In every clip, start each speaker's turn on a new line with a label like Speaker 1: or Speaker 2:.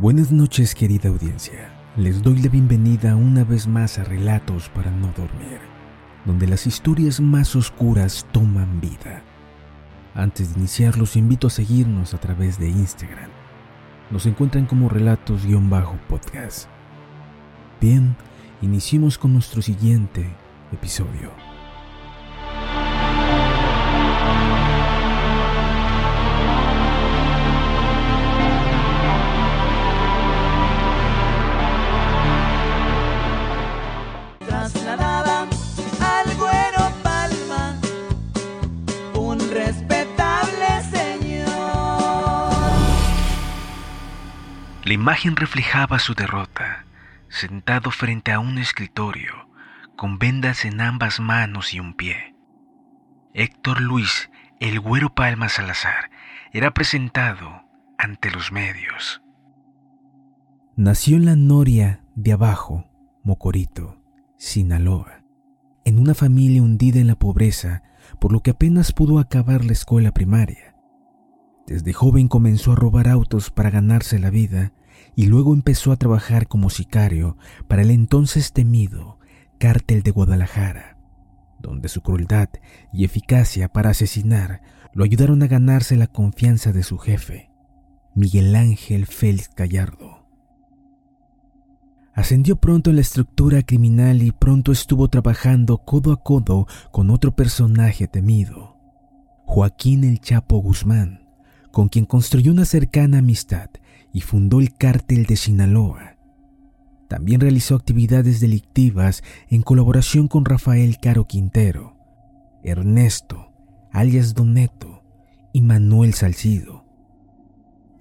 Speaker 1: Buenas noches querida audiencia. Les doy la bienvenida una vez más a Relatos para no dormir, donde las historias más oscuras toman vida. Antes de iniciar los invito a seguirnos a través de Instagram. Nos encuentran como relatos-podcast. Bien, iniciemos con nuestro siguiente episodio. La imagen reflejaba su derrota, sentado frente a un escritorio, con vendas en ambas manos y un pie. Héctor Luis, el Güero Palma Salazar, era presentado ante los medios. Nació en la Noria de Abajo, Mocorito, Sinaloa, en una familia hundida en la pobreza, por lo que apenas pudo acabar la escuela primaria. Desde joven comenzó a robar autos para ganarse la vida y luego empezó a trabajar como sicario para el entonces temido Cártel de Guadalajara, donde su crueldad y eficacia para asesinar lo ayudaron a ganarse la confianza de su jefe, Miguel Ángel Félix Gallardo. Ascendió pronto en la estructura criminal y pronto estuvo trabajando codo a codo con otro personaje temido, Joaquín el Chapo Guzmán, con quien construyó una cercana amistad y fundó el cártel de Sinaloa. También realizó actividades delictivas en colaboración con Rafael Caro Quintero, Ernesto, alias Doneto y Manuel Salcido.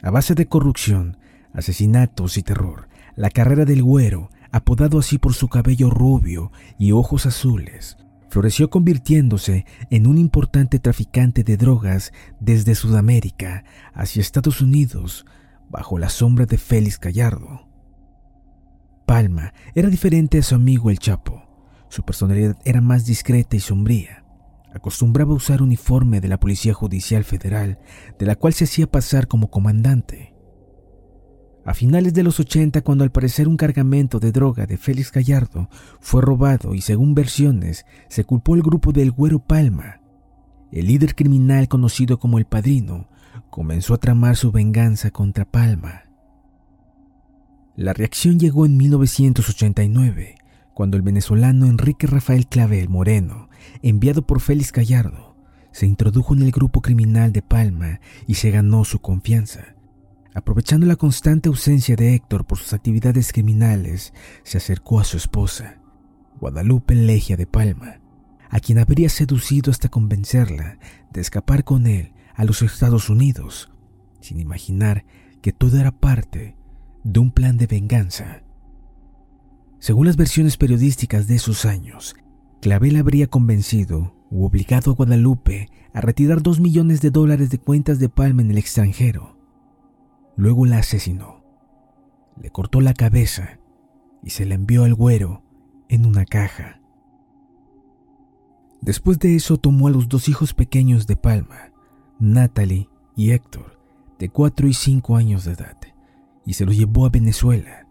Speaker 1: A base de corrupción, asesinatos y terror, la carrera del güero, apodado así por su cabello rubio y ojos azules, floreció convirtiéndose en un importante traficante de drogas desde Sudamérica hacia Estados Unidos bajo la sombra de Félix Gallardo. Palma era diferente a su amigo el Chapo. Su personalidad era más discreta y sombría. Acostumbraba usar uniforme de la Policía Judicial Federal, de la cual se hacía pasar como comandante. A finales de los 80, cuando al parecer un cargamento de droga de Félix Gallardo fue robado y según versiones se culpó el grupo del Güero Palma, el líder criminal conocido como el Padrino comenzó a tramar su venganza contra Palma. La reacción llegó en 1989, cuando el venezolano Enrique Rafael Clavel Moreno, enviado por Félix Gallardo, se introdujo en el grupo criminal de Palma y se ganó su confianza. Aprovechando la constante ausencia de Héctor por sus actividades criminales, se acercó a su esposa, Guadalupe Legia de Palma, a quien habría seducido hasta convencerla de escapar con él a los Estados Unidos, sin imaginar que todo era parte de un plan de venganza. Según las versiones periodísticas de esos años, Clavel habría convencido u obligado a Guadalupe a retirar dos millones de dólares de cuentas de Palma en el extranjero. Luego la asesinó, le cortó la cabeza y se la envió al güero en una caja. Después de eso tomó a los dos hijos pequeños de Palma, Natalie y Héctor, de 4 y 5 años de edad, y se los llevó a Venezuela,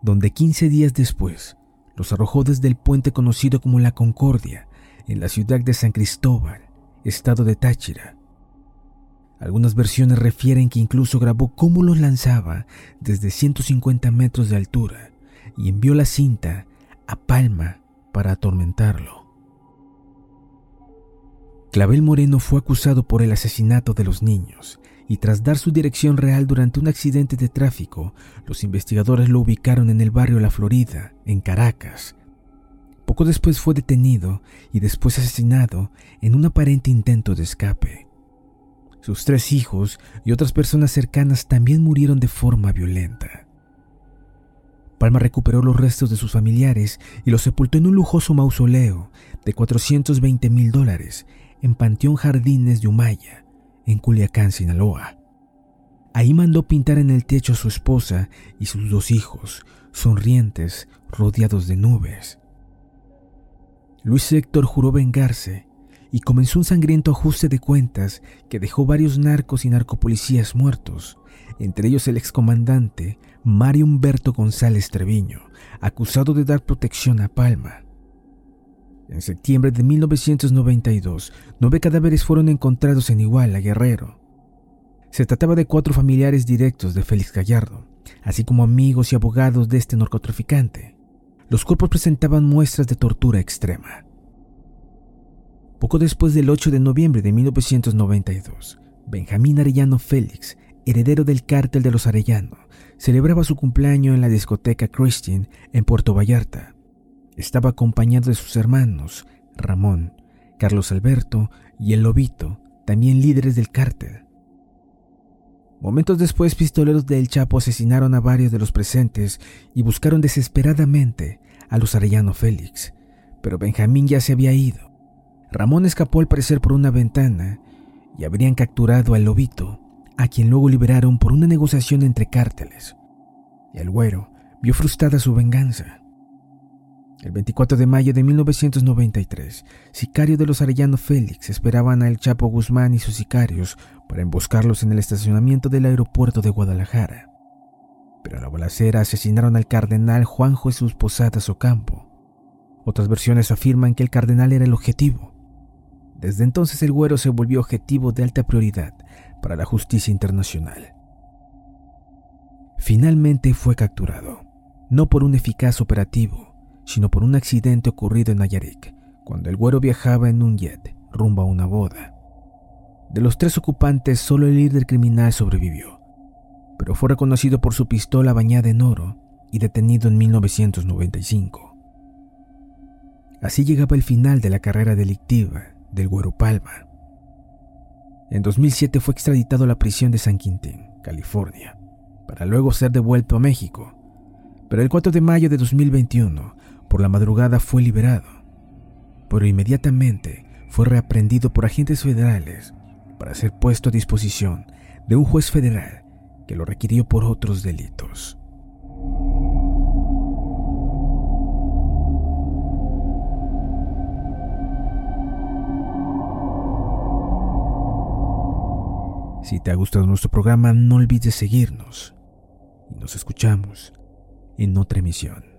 Speaker 1: donde 15 días después los arrojó desde el puente conocido como La Concordia, en la ciudad de San Cristóbal, estado de Táchira. Algunas versiones refieren que incluso grabó cómo los lanzaba desde 150 metros de altura y envió la cinta a Palma para atormentarlo. Clavel Moreno fue acusado por el asesinato de los niños y tras dar su dirección real durante un accidente de tráfico, los investigadores lo ubicaron en el barrio La Florida, en Caracas. Poco después fue detenido y después asesinado en un aparente intento de escape. Sus tres hijos y otras personas cercanas también murieron de forma violenta. Palma recuperó los restos de sus familiares y los sepultó en un lujoso mausoleo de 420 mil dólares en Panteón Jardines de Humaya, en Culiacán, Sinaloa. Ahí mandó pintar en el techo a su esposa y sus dos hijos, sonrientes, rodeados de nubes. Luis Héctor juró vengarse y comenzó un sangriento ajuste de cuentas que dejó varios narcos y narcopolicías muertos, entre ellos el excomandante Mario Humberto González Treviño, acusado de dar protección a Palma. En septiembre de 1992, nueve cadáveres fueron encontrados en Iguala, Guerrero. Se trataba de cuatro familiares directos de Félix Gallardo, así como amigos y abogados de este narcotraficante. Los cuerpos presentaban muestras de tortura extrema. Poco después del 8 de noviembre de 1992, Benjamín Arellano Félix, heredero del cártel de los Arellano, celebraba su cumpleaños en la discoteca Christian en Puerto Vallarta. Estaba acompañado de sus hermanos, Ramón, Carlos Alberto y el Lobito, también líderes del cártel. Momentos después, pistoleros del Chapo asesinaron a varios de los presentes y buscaron desesperadamente a los Arellano Félix, pero Benjamín ya se había ido. Ramón escapó al parecer por una ventana y habrían capturado al lobito, a quien luego liberaron por una negociación entre cárteles. Y el güero vio frustrada su venganza. El 24 de mayo de 1993, sicarios de los Arellano Félix esperaban a El Chapo Guzmán y sus sicarios para emboscarlos en el estacionamiento del aeropuerto de Guadalajara. Pero a la balacera asesinaron al cardenal Juan Jesús Posadas Ocampo. Otras versiones afirman que el cardenal era el objetivo, desde entonces el güero se volvió objetivo de alta prioridad para la justicia internacional. Finalmente fue capturado, no por un eficaz operativo, sino por un accidente ocurrido en Nayarit, cuando el güero viajaba en un jet rumbo a una boda. De los tres ocupantes, solo el líder criminal sobrevivió, pero fue reconocido por su pistola bañada en oro y detenido en 1995. Así llegaba el final de la carrera delictiva del Güero Palma. En 2007 fue extraditado a la prisión de San Quintín, California, para luego ser devuelto a México. Pero el 4 de mayo de 2021, por la madrugada, fue liberado. Pero inmediatamente fue reaprendido por agentes federales para ser puesto a disposición de un juez federal que lo requirió por otros delitos. Si te ha gustado nuestro programa, no olvides seguirnos. Y nos escuchamos en otra emisión.